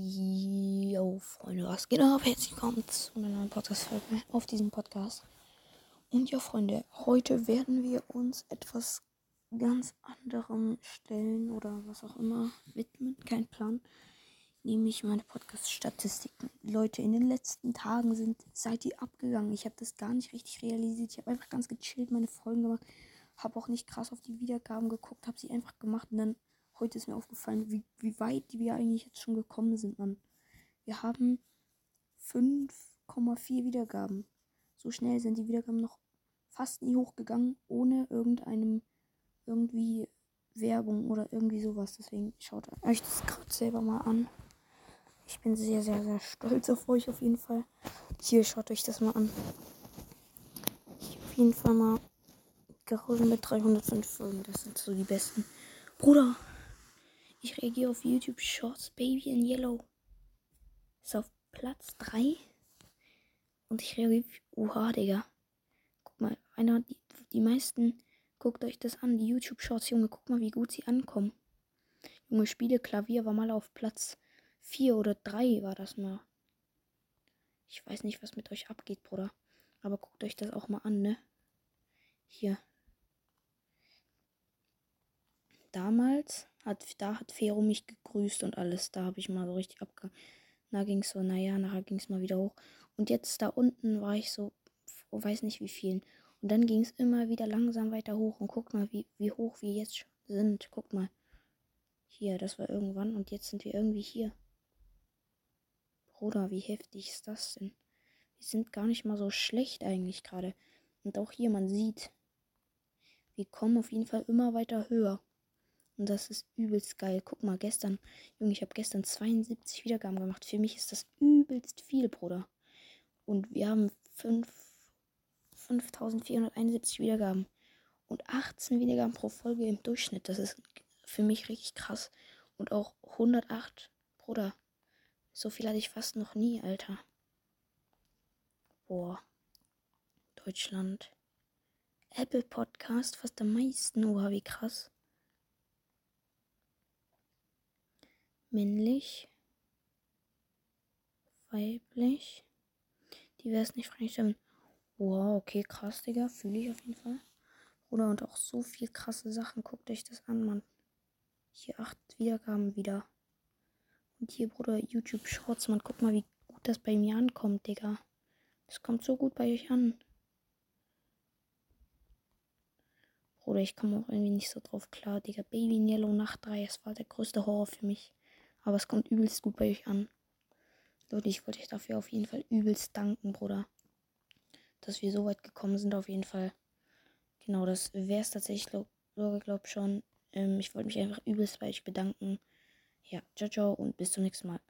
Yo, Freunde, was geht ab? Herzlich willkommen zu einer neuen Podcast-Folge auf diesem Podcast. Und ja, Freunde, heute werden wir uns etwas ganz anderem stellen oder was auch immer widmen. Kein Plan. Nämlich meine Podcast-Statistiken. Leute, in den letzten Tagen sind, seid ihr abgegangen. Ich habe das gar nicht richtig realisiert. Ich habe einfach ganz gechillt meine Folgen gemacht. Habe auch nicht krass auf die Wiedergaben geguckt. Habe sie einfach gemacht und dann Heute ist mir aufgefallen, wie, wie weit wir eigentlich jetzt schon gekommen sind, Mann. Wir haben 5,4 Wiedergaben. So schnell sind die Wiedergaben noch fast nie hochgegangen, ohne irgendeinem irgendwie Werbung oder irgendwie sowas. Deswegen schaut euch das gerade selber mal an. Ich bin sehr, sehr, sehr stolz auf euch auf jeden Fall. Hier, schaut euch das mal an. Ich auf jeden Fall mal gerade mit 305 Folgen. Das sind so die besten. Bruder, ich reagiere auf YouTube Shorts Baby in Yellow. Ist auf Platz 3. Und ich reagiere. Oha, Digga. Guck mal, einer, die, die meisten. Guckt euch das an, die YouTube Shorts, Junge. Guck mal, wie gut sie ankommen. Junge, Spiele Klavier war mal auf Platz 4 oder 3 war das mal. Ich weiß nicht, was mit euch abgeht, Bruder. Aber guckt euch das auch mal an, ne? Hier. Damals hat, da hat Fero mich gegrüßt und alles. Da habe ich mal so richtig abge. Da ging es so, naja, nachher ging es mal wieder hoch. Und jetzt da unten war ich so, weiß nicht wie vielen. Und dann ging es immer wieder langsam weiter hoch. Und guck mal, wie, wie hoch wir jetzt sind. Guck mal. Hier, das war irgendwann. Und jetzt sind wir irgendwie hier. Bruder, wie heftig ist das denn? Wir sind gar nicht mal so schlecht eigentlich gerade. Und auch hier, man sieht, wir kommen auf jeden Fall immer weiter höher. Und das ist übelst geil. Guck mal, gestern, Junge, ich habe gestern 72 Wiedergaben gemacht. Für mich ist das übelst viel, Bruder. Und wir haben 5471 Wiedergaben. Und 18 Wiedergaben pro Folge im Durchschnitt. Das ist für mich richtig krass. Und auch 108, Bruder. So viel hatte ich fast noch nie, Alter. Boah. Deutschland. Apple Podcast fast am meisten. Oha, wie krass. Männlich, weiblich, divers nicht freistimmen. Wow, okay, krass, Digga. Fühle ich auf jeden Fall. Bruder, und auch so viel krasse Sachen. Guckt euch das an, Mann. Hier acht Wiedergaben wieder. Und hier, Bruder, YouTube Shorts, man. Guck mal, wie gut das bei mir ankommt, Digga. Das kommt so gut bei euch an. Bruder, ich komme auch irgendwie nicht so drauf klar, Digga. Baby in Yellow Nacht 3, das war der größte Horror für mich. Aber es kommt übelst gut bei euch an. Leute, ich wollte euch dafür auf jeden Fall übelst danken, Bruder. Dass wir so weit gekommen sind, auf jeden Fall. Genau, das wäre es tatsächlich, glaube glaub schon. Ähm, ich wollte mich einfach übelst bei euch bedanken. Ja, ciao, ciao und bis zum nächsten Mal.